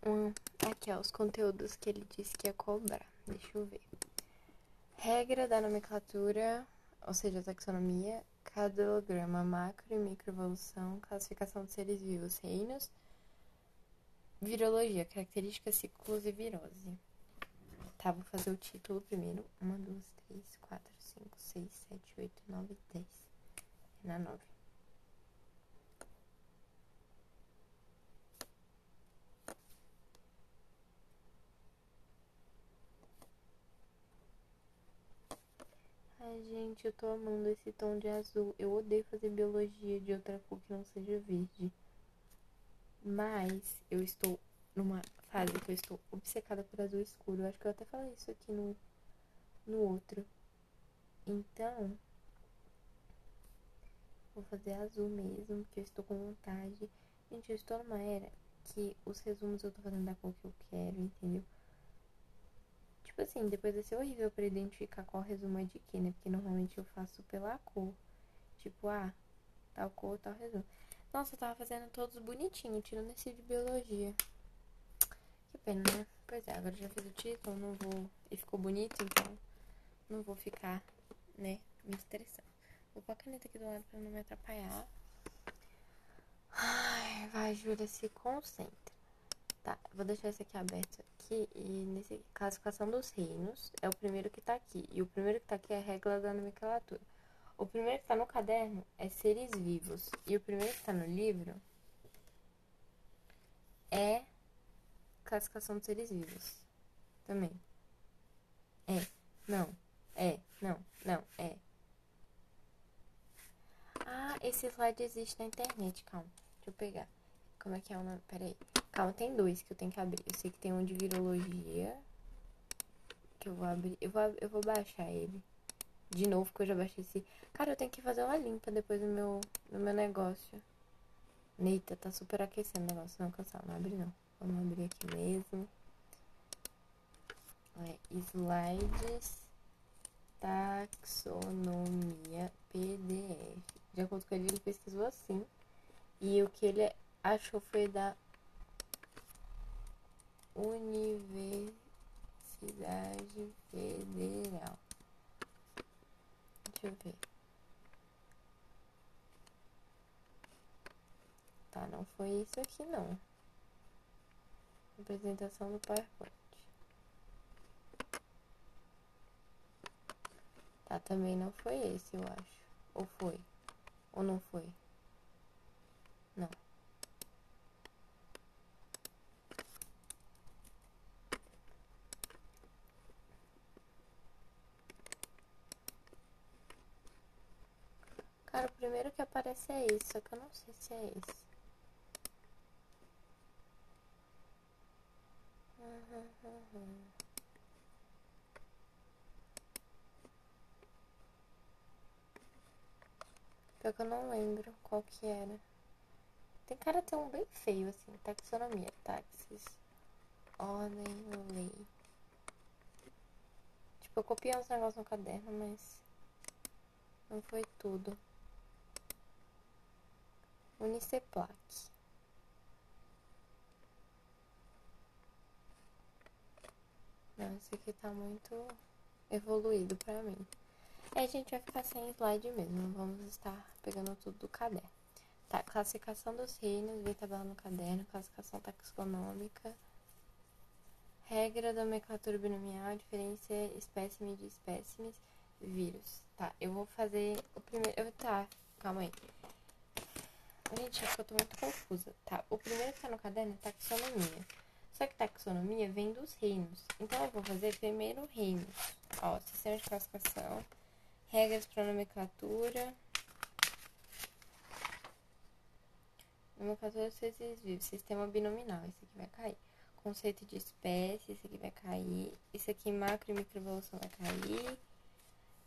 Um, os conteúdos que ele disse que ia cobrar. Deixa eu ver. Regra da nomenclatura, ou seja, taxonomia, cadalograma, macro e microevolução, classificação de seres vivos, reinos, virologia, características, ciclos e virose. Tá, vou fazer o título primeiro. Uma, duas, três, quatro, cinco, seis, sete, oito, nove, dez. É na nove. Ai, gente, eu tô amando esse tom de azul. Eu odeio fazer biologia de outra cor que não seja verde. Mas eu estou numa fase que eu estou obcecada por azul escuro. Eu acho que eu até falei isso aqui no, no outro. Então, vou fazer azul mesmo, porque eu estou com vontade. Gente, eu estou numa era que os resumos eu tô fazendo da cor que eu quero, entendeu? Tipo assim, depois vai ser horrível pra identificar qual resumo é de que, né? Porque normalmente eu faço pela cor. Tipo, ah, tal cor, tal resumo. Nossa, eu tava fazendo todos bonitinhos, tirando esse de biologia. Que pena, né? Pois é, agora já fiz o título, não vou. E ficou bonito, então não vou ficar, né, me estressando. Vou pôr a caneta aqui do lado pra não me atrapalhar. Ai, vai, Júlia, se concentra. Tá, vou deixar esse aqui aberto aqui. E nesse classificação dos reinos, é o primeiro que tá aqui. E o primeiro que tá aqui é a regra da nomenclatura. O primeiro que tá no caderno é seres vivos. E o primeiro que tá no livro é classificação dos seres vivos. Também. É, não, é, não, não, é. Ah, esse slide existe na internet, calma. Deixa eu pegar. Como é que é o nome? Peraí. Calma, tem dois que eu tenho que abrir. Eu sei que tem um de virologia. Que eu vou abrir. Eu vou, eu vou baixar ele. De novo, porque eu já baixei esse. Cara, eu tenho que fazer uma limpa depois do meu, do meu negócio. Neita, tá super aquecendo o negócio. Não, cansar, não abre não. Vamos abrir aqui mesmo. É, slides, taxonomia, PDF. De acordo com ele, ele pesquisou assim. E o que ele achou foi da Universidade Federal. Deixa eu ver. Tá, não foi isso aqui não. Apresentação do PowerPoint. Tá, também não foi esse, eu acho. Ou foi? Ou não foi? Não. Cara, o primeiro que aparece é esse, só que eu não sei se é esse. Pior que eu não lembro qual que era. Tem cara ter um bem feio, assim. Taxonomia, táxis, ordem, lei. Tipo, eu copiei uns negócios no caderno, mas não foi tudo. Uniceplac. Não, esse aqui tá muito evoluído pra mim. E a gente vai ficar sem slide mesmo. Vamos estar pegando tudo do caderno. Tá, classificação dos reinos, ver tabela no caderno, classificação taxonômica, regra nomenclatura binomial, diferença espécime de espécimes, vírus. Tá, eu vou fazer o primeiro. Eu, tá, calma aí. Gente, acho que eu tô muito confusa. Tá, o primeiro que tá no caderno é taxonomia. Só que taxonomia vem dos reinos. Então eu vou fazer primeiro reinos. Ó, sistema de classificação, regras para nomenclatura. Nomenclatura dos seres vivos, sistema binominal. Esse aqui vai cair. Conceito de espécie, esse aqui vai cair. Esse aqui, macro e microevolução, vai cair.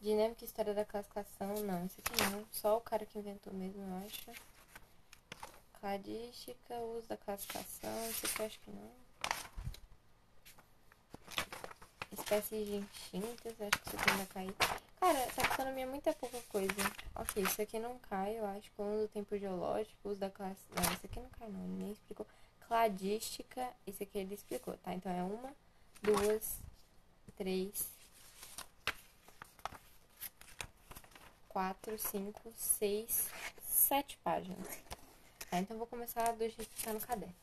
Dinâmica e história da classificação, não, esse aqui não. Só o cara que inventou mesmo, eu acho. Cladística, uso da classificação, esse aqui eu acho que não. Espécies distintas, acho que isso aqui vai cair. Cara, taxonomia é muita pouca coisa. Ok, isso aqui não cai, eu acho. Coluna do tempo geológico, uso da classe. Não, isso aqui não cai, não. Ele nem explicou. Cladística, isso aqui ele explicou, tá? Então é uma, duas, três, quatro, cinco, seis, sete páginas. Tá? Então, vou começar do jeito que tá no caderno.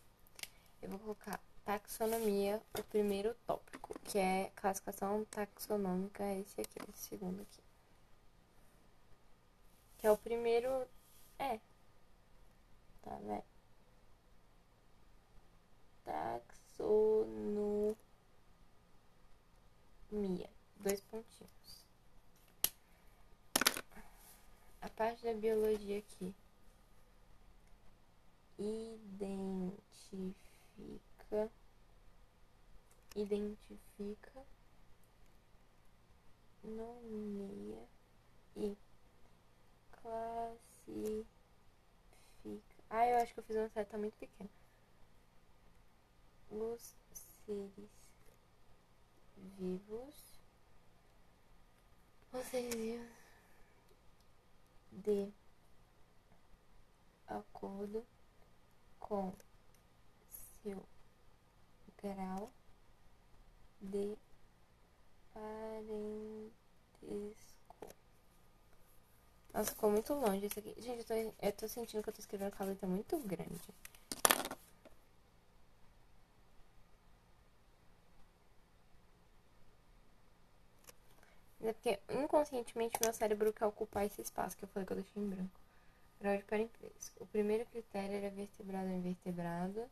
Eu vou colocar taxonomia, o primeiro tópico, que é classificação taxonômica, esse aqui, esse segundo aqui. Que é o primeiro. É. Tá, né? Taxonomia. Dois pontinhos. A parte da biologia aqui. Identifica. Identifica. Nomeia. E classifica. Ah, eu acho que eu fiz uma seta muito pequena. Os seres vivos. Os seres vivos de acordo com seu grau de parentesco. Nossa, ficou muito longe isso aqui. Gente, eu tô, eu tô sentindo que eu tô escrevendo com a letra muito grande. É porque inconscientemente meu cérebro quer ocupar esse espaço que eu falei que eu deixei em branco. Grau de parentesco. O primeiro critério era vertebrado ou invertebrado.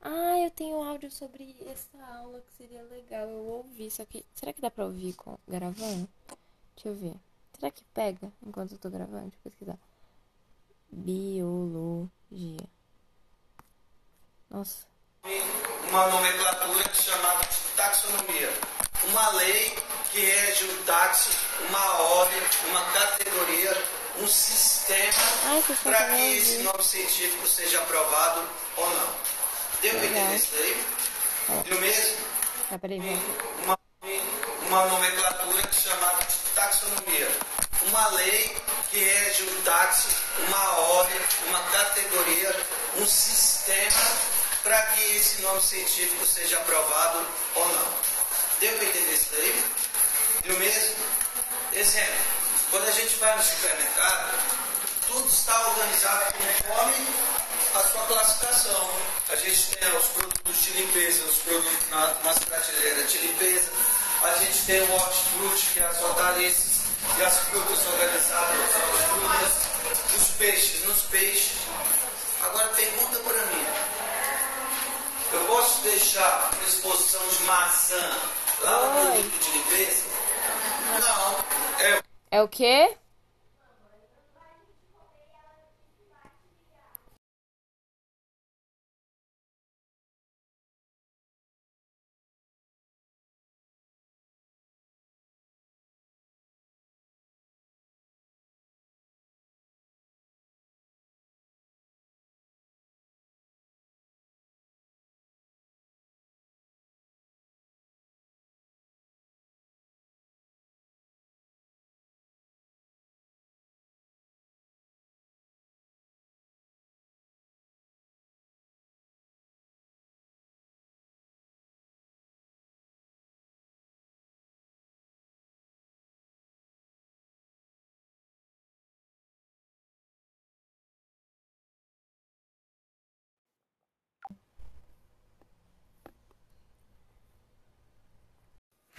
Ah, eu tenho áudio sobre essa aula que seria legal eu ouvir. Só que. Será que dá pra ouvir com, gravando? Deixa eu ver. Será que pega enquanto eu tô gravando? Deixa eu pesquisar. Biologia. Nossa. Uma nomenclatura chamada taxonomia. Uma lei que rege um táxi, uma ordem, uma categoria, um sistema para que esse nome científico seja aprovado ou não. Deu para entender isso daí? Deu mesmo? Tá, peraí, uma, uma nomenclatura chamada taxonomia. Uma lei que rege um táxi, uma ordem, uma categoria, um sistema para que esse nome científico seja aprovado ou não. Deu para entender isso daí? Viu mesmo? Exemplo, quando a gente vai no supermercado, tudo está organizado conforme a sua classificação. A gente tem os produtos de limpeza, os produtos na, nas prateleiras de limpeza. A gente tem o hortifruti, que é as hortaliças e as frutas organizadas nas frutas. Os peixes nos peixes. Agora pergunta para mim. Eu posso deixar uma exposição de maçã lá no produto de limpeza? É o quê?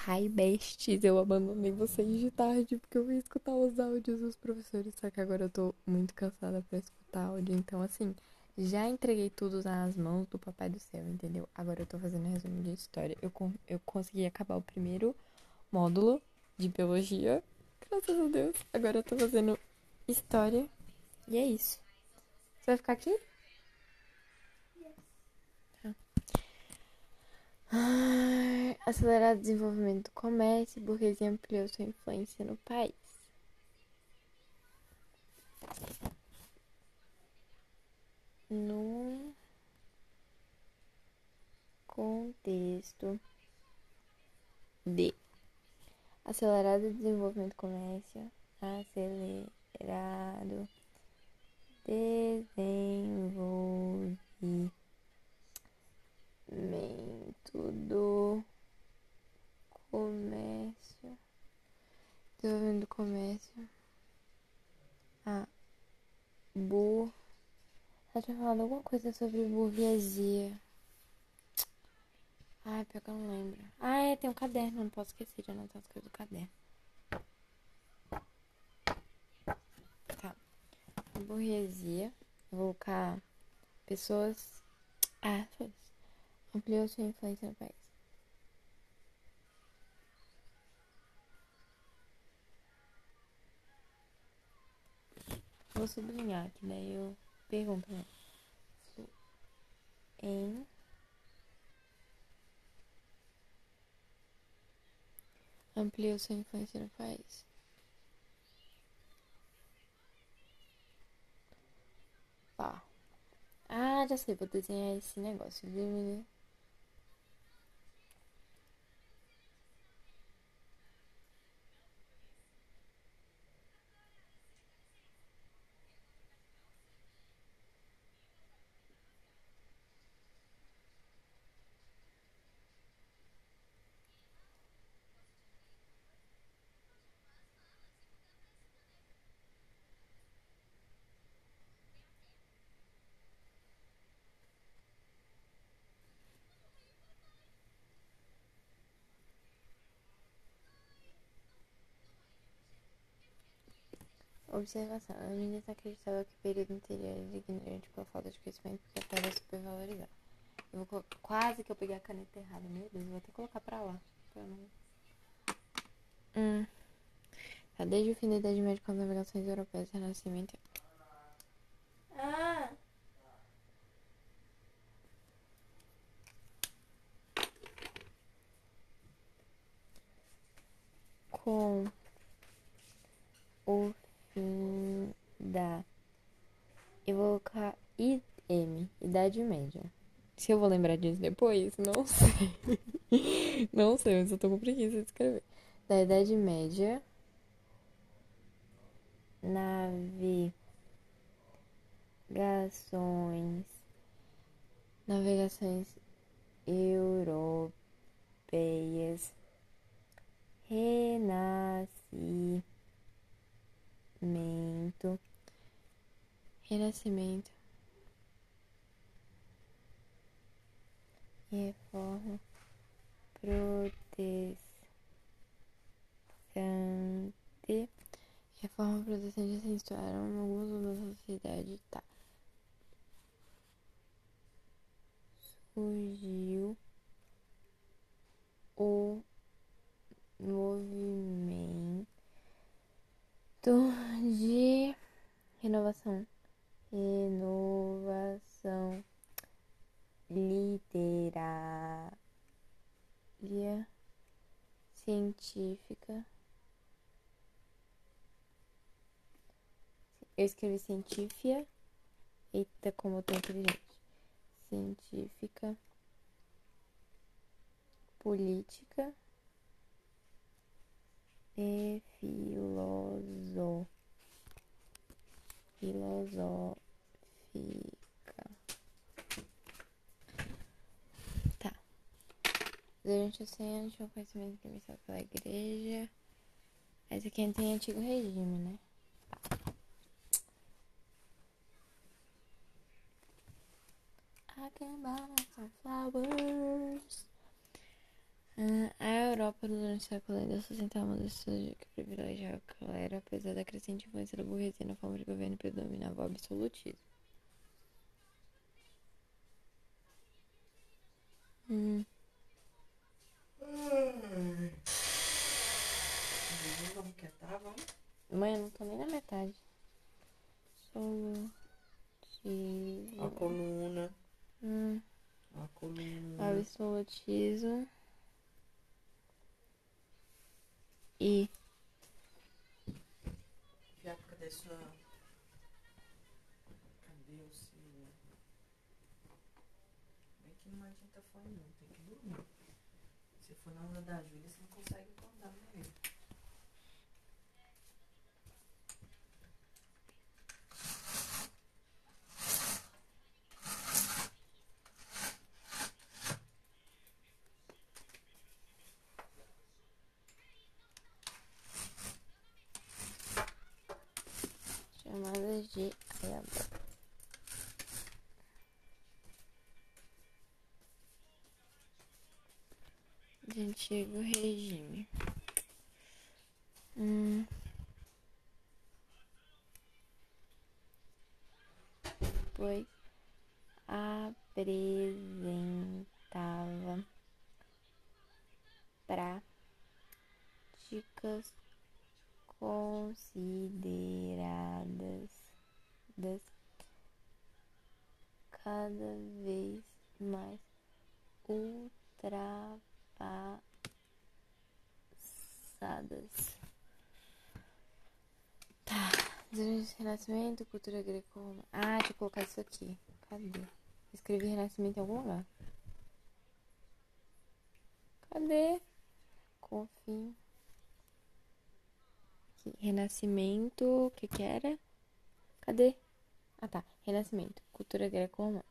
Hi, besties. Eu abandonei vocês de tarde porque eu ia escutar os áudios dos professores. Só que agora eu tô muito cansada pra escutar áudio. Então, assim, já entreguei tudo nas mãos do Papai do Céu, entendeu? Agora eu tô fazendo resumo de história. Eu, eu consegui acabar o primeiro módulo de biologia. Graças a Deus. Agora eu tô fazendo história. E é isso. Você vai ficar aqui? Ai, acelerar o desenvolvimento do comércio, burguesia ampliou sua influência no país. No contexto de acelerado desenvolvimento do comércio, acelerado desenvolvimento do comércio. Desenvolvimento do comércio. Ah, bu. Ela tinha falado alguma coisa sobre burguesia. Ai, pior que eu não lembro. Ah, é, tem um caderno, não posso esquecer de anotar as coisas do caderno. Tá. Burguesia. vou colocar pessoas. Ah, foi ampliou sua influência no país. Vou sublinhar que daí eu pergunto né? em ampliou sua influência no país. Tá. Ah, já sei, vou desenhar esse negócio, viu, Observação. A menina acreditava que o período anterior era ignorante por falta de conhecimento porque a terra é supervalorizada. Eu vou. Quase que eu peguei a caneta errada. Meu Deus, vou até colocar pra lá. Pra não... Hum. Tá, desde o fim da Idade Média com as navegações europeias, Renascimento... Ah! Com o fim da. Eu vou colocar IM, Idade Média. Se eu vou lembrar disso depois, não sei. não sei, mas eu tô com preguiça de escrever. Da Idade Média. Navegações. Navegações europeias. Renasci renascimento, renascimento, reforma protestante, reforma protestante em alguns da sociedade, tá? Surgiu o movimento de renovação. Renovação literária científica. Eu escrevi científica. Eita, como eu tô inteligente. Científica. Política e filoso, filosófica. Tá. Durante o oceano tinha o conhecimento permissado pela igreja. Esse aqui tem antigo regime, né? I can buy some flowers. Uh, a Europa durante no século ainda sustentar uma sociedade que privilegiava a galera, apesar da crescente influência da burguesia na forma de governo predominava o absolutismo. Hum. Vamos quietar, vamos? Mãe, eu não tô nem na metade. Absolutismo. A coluna. Hum. A coluna. Absolutismo. E. Já cadê sua. Cadê o seu. Bem que não adianta falar não, tem que dormir. Se for na hora da Júlia, você não consegue acordar mesmo. Chamadas de antigo regime. Hum. Pois apresentava práticas consideradas das cada vez mais ultrapassadas. Tá. Durante o Renascimento, cultura greco-romana. Ah, deixa eu colocar isso aqui. Cadê? Escrevi Renascimento em algum lugar. Cadê? Confim. Aqui. Renascimento. O que que era? Cadê? Ah, tá. Renascimento. Cultura greco-romana.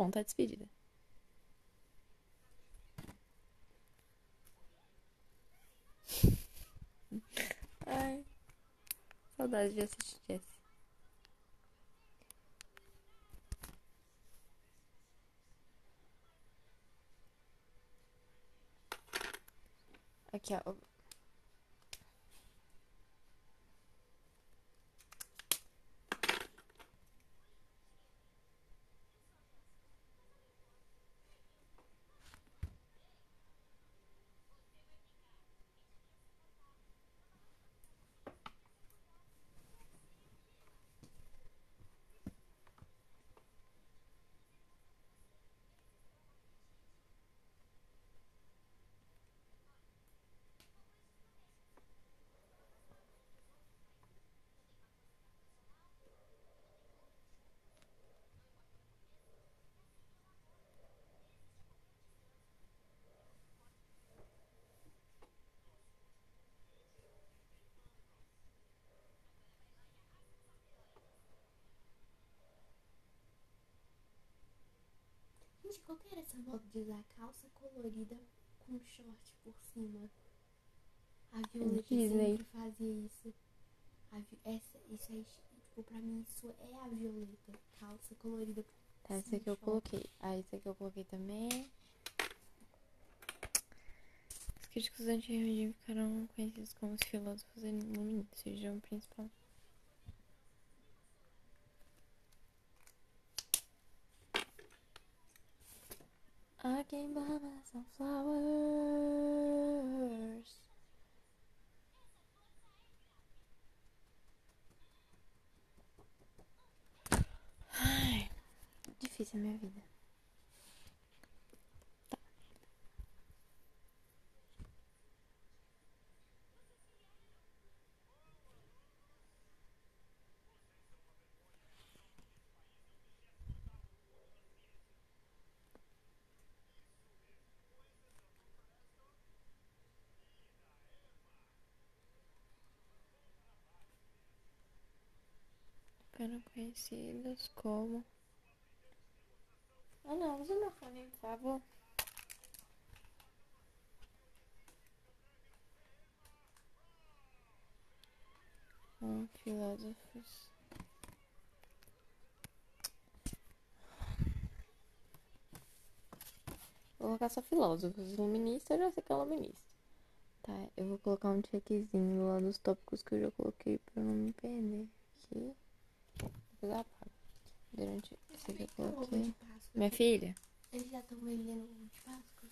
Bom, tá despedida. Ai, saudade de assistir esse. Aqui, ó. Gente, qual que era essa moda de usar calça colorida com short por cima? A Violeta Disney. sempre fazia isso. Vi- essa, isso aí, tipo, pra mim, isso é a Violeta. Calça colorida por Tá, esse cima, aqui eu short. coloquei. Ah, esse aqui eu coloquei também. Os críticos anti-regime ficaram conhecidos como os filósofos iluministas, região principal. I can buy myself flowers. Ai, difícil a minha vida. Ficaram conhecidos como. Ah não, usa meu fone, por favor. Hum, filósofos. Vou colocar só filósofos. Iluminista, eu já sei que é iluminista. Tá, eu vou colocar um checkzinho lá dos tópicos que eu já coloquei pra não me perder. Aqui. Depois eu apago. Durante esse aqui eu coloquei. Minha filha? Eles já estão vendendo ovo de Páscoa?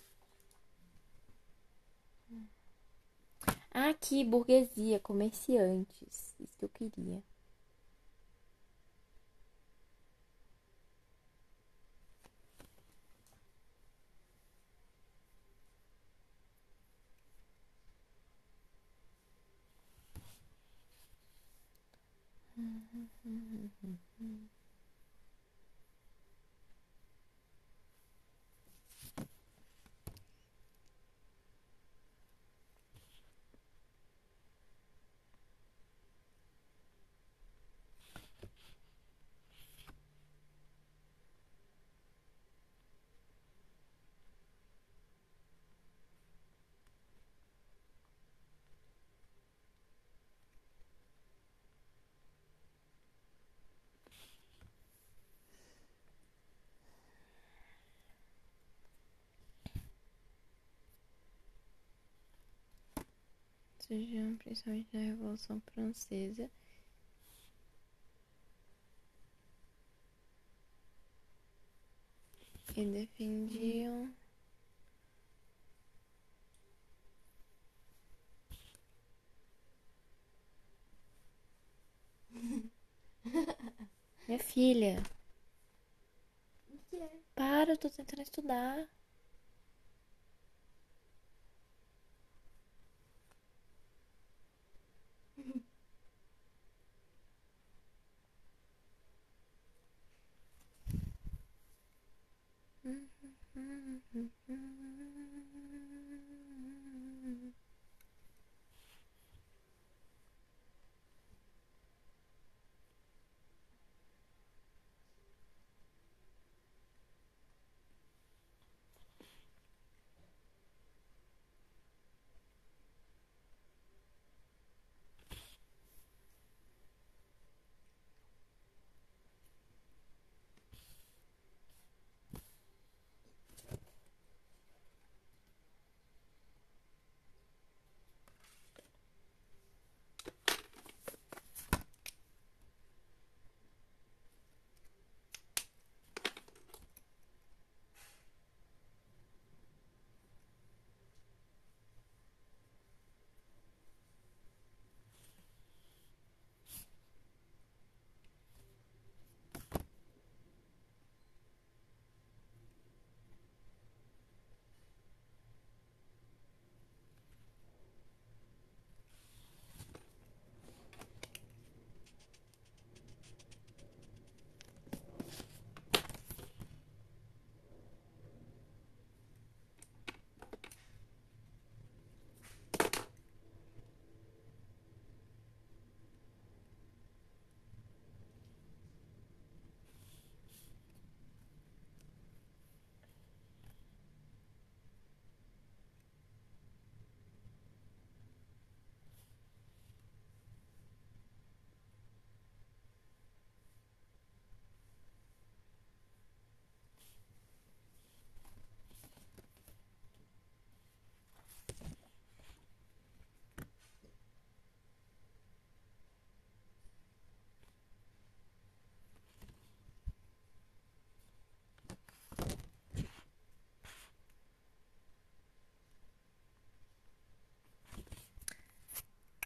Ah, aqui, burguesia, comerciantes. Isso que eu queria. Mm-hmm. mm-hmm. mm-hmm. Surgiram principalmente na Revolução Francesa. E defendiam. Minha filha, O que é? para, eu tô tentando estudar. Mm-hmm.